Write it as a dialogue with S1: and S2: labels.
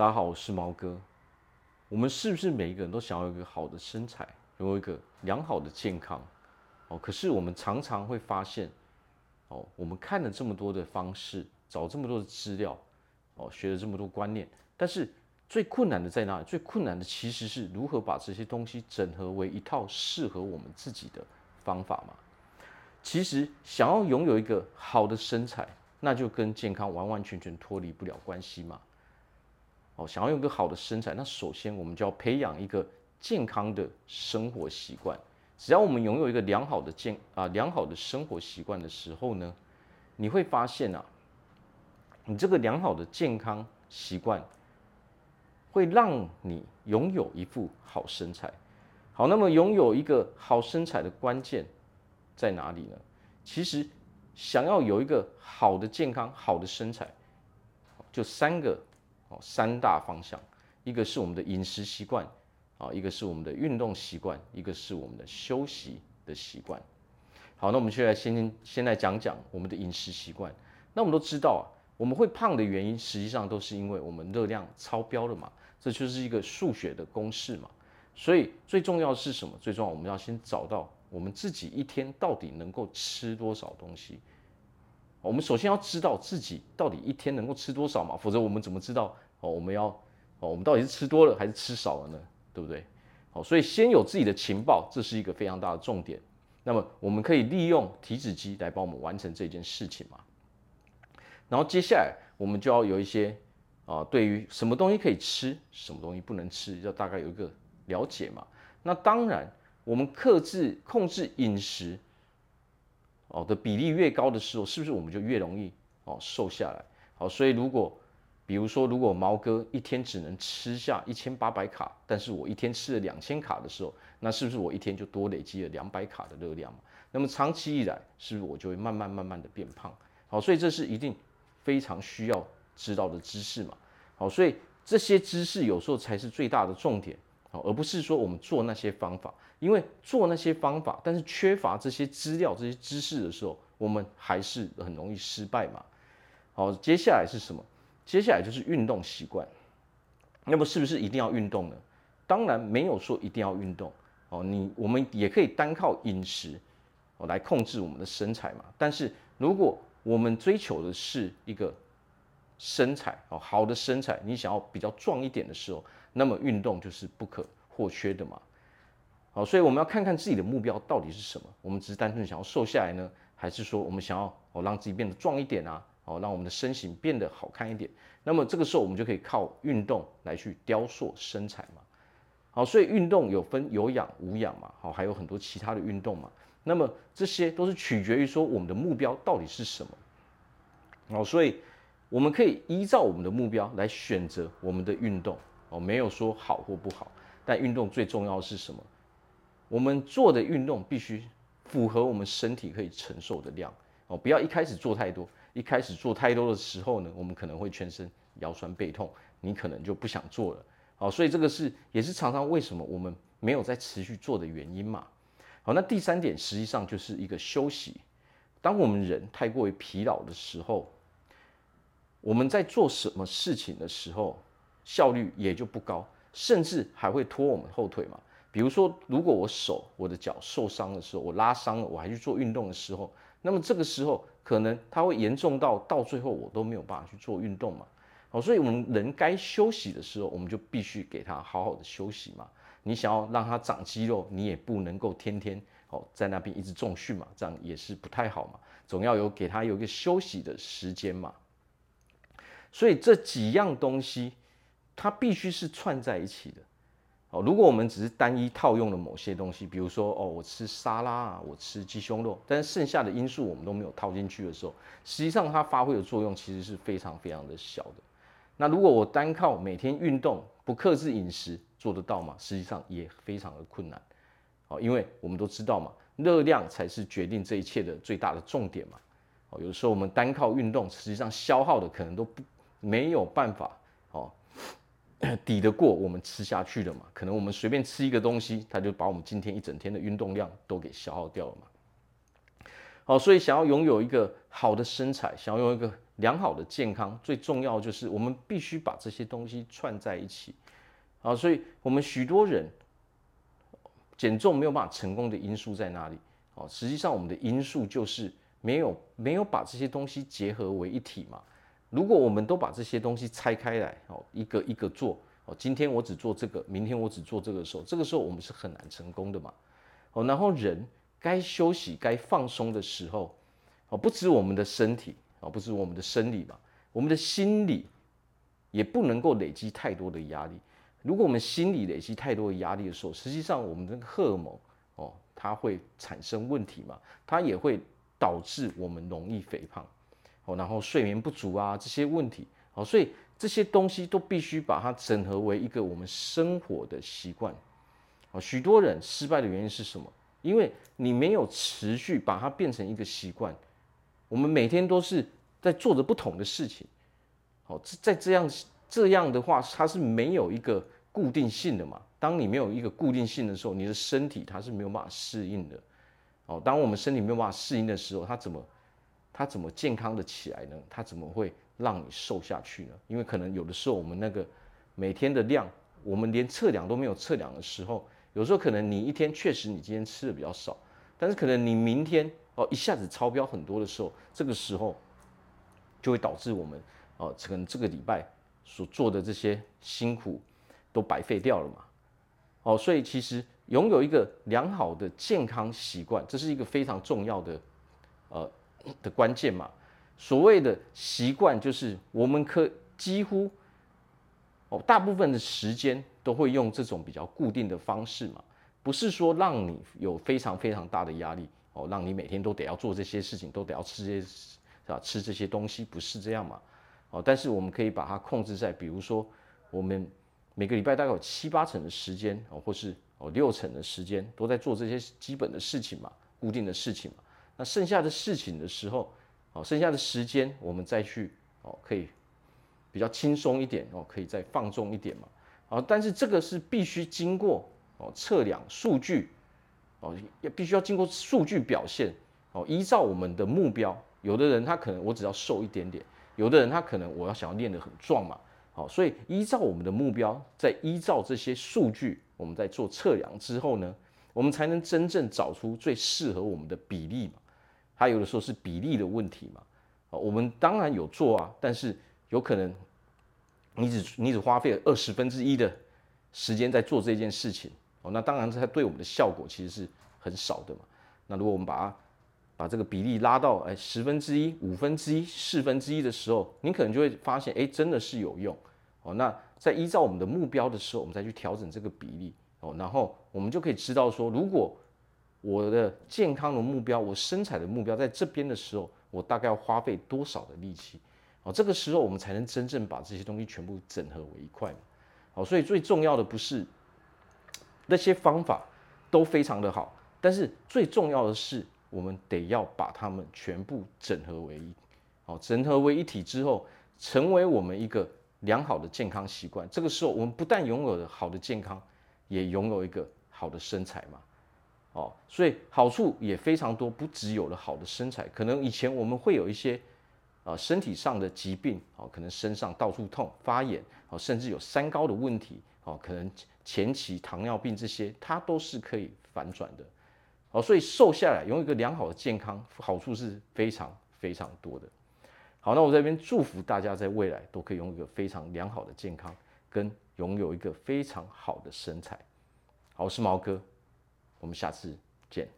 S1: 大家好，我是毛哥。我们是不是每一个人都想要一个好的身材，拥有一个良好的健康？哦，可是我们常常会发现，哦，我们看了这么多的方式，找这么多的资料，哦，学了这么多观念，但是最困难的在哪里？最困难的其实是如何把这些东西整合为一套适合我们自己的方法嘛。其实想要拥有一个好的身材，那就跟健康完完全全脱离不了关系嘛。想要有个好的身材，那首先我们就要培养一个健康的生活习惯。只要我们拥有一个良好的健啊良好的生活习惯的时候呢，你会发现啊，你这个良好的健康习惯会让你拥有一副好身材。好，那么拥有一个好身材的关键在哪里呢？其实想要有一个好的健康、好的身材，就三个。哦，三大方向，一个是我们的饮食习惯，啊，一个是我们的运动习惯，一个是我们的休息的习惯。好，那我们现在先先来讲讲我们的饮食习惯。那我们都知道啊，我们会胖的原因，实际上都是因为我们热量超标了嘛，这就是一个数学的公式嘛。所以最重要的是什么？最重要我们要先找到我们自己一天到底能够吃多少东西。我们首先要知道自己到底一天能够吃多少嘛，否则我们怎么知道哦？我们要哦，我们到底是吃多了还是吃少了呢？对不对？好，所以先有自己的情报，这是一个非常大的重点。那么我们可以利用体脂机来帮我们完成这件事情嘛。然后接下来我们就要有一些啊，对于什么东西可以吃，什么东西不能吃，要大概有一个了解嘛。那当然，我们克制控制饮食。哦的比例越高的时候，是不是我们就越容易哦瘦下来？好，所以如果比如说，如果毛哥一天只能吃下一千八百卡，但是我一天吃了两千卡的时候，那是不是我一天就多累积了两百卡的热量嘛？那么长期以来，是不是我就会慢慢慢慢的变胖？好，所以这是一定非常需要知道的知识嘛。好，所以这些知识有时候才是最大的重点。好而不是说我们做那些方法，因为做那些方法，但是缺乏这些资料、这些知识的时候，我们还是很容易失败嘛。好，接下来是什么？接下来就是运动习惯。那么是不是一定要运动呢？当然没有说一定要运动哦。你我们也可以单靠饮食哦来控制我们的身材嘛。但是如果我们追求的是一个身材哦，好的身材，你想要比较壮一点的时候。那么运动就是不可或缺的嘛，好，所以我们要看看自己的目标到底是什么。我们只是单纯想要瘦下来呢，还是说我们想要哦让自己变得壮一点啊，哦让我们的身形变得好看一点？那么这个时候我们就可以靠运动来去雕塑身材嘛。好，所以运动有分有氧无氧嘛，好，还有很多其他的运动嘛。那么这些都是取决于说我们的目标到底是什么。好，所以我们可以依照我们的目标来选择我们的运动。哦，没有说好或不好，但运动最重要的是什么？我们做的运动必须符合我们身体可以承受的量哦，不要一开始做太多，一开始做太多的时候呢，我们可能会全身腰酸背痛，你可能就不想做了。好，所以这个是也是常常为什么我们没有在持续做的原因嘛。好，那第三点实际上就是一个休息。当我们人太过于疲劳的时候，我们在做什么事情的时候，效率也就不高，甚至还会拖我们后腿嘛。比如说，如果我手、我的脚受伤的时候，我拉伤了，我还去做运动的时候，那么这个时候可能它会严重到到最后我都没有办法去做运动嘛。好，所以我们人该休息的时候，我们就必须给他好好的休息嘛。你想要让他长肌肉，你也不能够天天哦在那边一直重训嘛，这样也是不太好嘛。总要有给他有一个休息的时间嘛。所以这几样东西。它必须是串在一起的，哦。如果我们只是单一套用了某些东西，比如说哦，我吃沙拉啊，我吃鸡胸肉，但是剩下的因素我们都没有套进去的时候，实际上它发挥的作用其实是非常非常的小的。那如果我单靠每天运动，不克制饮食，做得到吗？实际上也非常的困难，哦，因为我们都知道嘛，热量才是决定这一切的最大的重点嘛。哦，有时候我们单靠运动，实际上消耗的可能都不没有办法，抵得过我们吃下去的嘛？可能我们随便吃一个东西，它就把我们今天一整天的运动量都给消耗掉了嘛。好，所以想要拥有一个好的身材，想要拥有一个良好的健康最重要就是我们必须把这些东西串在一起啊，所以我们许多人减重没有办法成功的因素在哪里？哦，实际上我们的因素就是没有没有把这些东西结合为一体嘛。如果我们都把这些东西拆开来，哦，一个一个做，哦，今天我只做这个，明天我只做这个时候，这个时候我们是很难成功的嘛。哦，然后人该休息、该放松的时候，哦，不止我们的身体，哦，不止我们的生理嘛，我们的心理也不能够累积太多的压力。如果我们心理累积太多的压力的时候，实际上我们的荷尔蒙，哦，它会产生问题嘛，它也会导致我们容易肥胖。哦然后睡眠不足啊，这些问题，好，所以这些东西都必须把它整合为一个我们生活的习惯。哦，许多人失败的原因是什么？因为你没有持续把它变成一个习惯。我们每天都是在做着不同的事情，好，在这样这样的话，它是没有一个固定性的嘛。当你没有一个固定性的时候，你的身体它是没有办法适应的。哦，当我们身体没有办法适应的时候，它怎么？它怎么健康的起来呢？它怎么会让你瘦下去呢？因为可能有的时候我们那个每天的量，我们连测量都没有测量的时候，有时候可能你一天确实你今天吃的比较少，但是可能你明天哦一下子超标很多的时候，这个时候就会导致我们哦可能这个礼拜所做的这些辛苦都白费掉了嘛。哦，所以其实拥有一个良好的健康习惯，这是一个非常重要的呃。的关键嘛，所谓的习惯就是我们可几乎哦大部分的时间都会用这种比较固定的方式嘛，不是说让你有非常非常大的压力哦，让你每天都得要做这些事情，都得要吃这些是吧？吃这些东西不是这样嘛？哦，但是我们可以把它控制在，比如说我们每个礼拜大概有七八成的时间哦，或是哦六成的时间都在做这些基本的事情嘛，固定的事情嘛。那剩下的事情的时候，哦，剩下的时间我们再去哦，可以比较轻松一点哦，可以再放纵一点嘛，啊，但是这个是必须经过哦测量数据哦，也必须要经过数据表现哦，依照我们的目标，有的人他可能我只要瘦一点点，有的人他可能我要想要练得很壮嘛，好，所以依照我们的目标，再依照这些数据，我们在做测量之后呢，我们才能真正找出最适合我们的比例嘛。它有的时候是比例的问题嘛，啊，我们当然有做啊，但是有可能你只你只花费了二十分之一的时间在做这件事情，哦，那当然它对我们的效果其实是很少的嘛。那如果我们把它把这个比例拉到哎十分之一、五分之一、四分之一的时候，你可能就会发现哎真的是有用哦。那在依照我们的目标的时候，我们再去调整这个比例哦，然后我们就可以知道说如果。我的健康的目标，我身材的目标，在这边的时候，我大概要花费多少的力气？哦，这个时候我们才能真正把这些东西全部整合为一块。好，所以最重要的不是那些方法都非常的好，但是最重要的是，我们得要把它们全部整合为一。好，整合为一体之后，成为我们一个良好的健康习惯。这个时候，我们不但拥有了好的健康，也拥有一个好的身材嘛。哦，所以好处也非常多，不只有了好的身材，可能以前我们会有一些啊、身体上的疾病，哦，可能身上到处痛、发炎，哦，甚至有三高的问题，哦，可能前期糖尿病这些，它都是可以反转的，哦，所以瘦下来，拥有一个良好的健康，好处是非常非常多的。好，那我这边祝福大家在未来都可以拥有一个非常良好的健康，跟拥有一个非常好的身材。好，我是毛哥。我们下次见。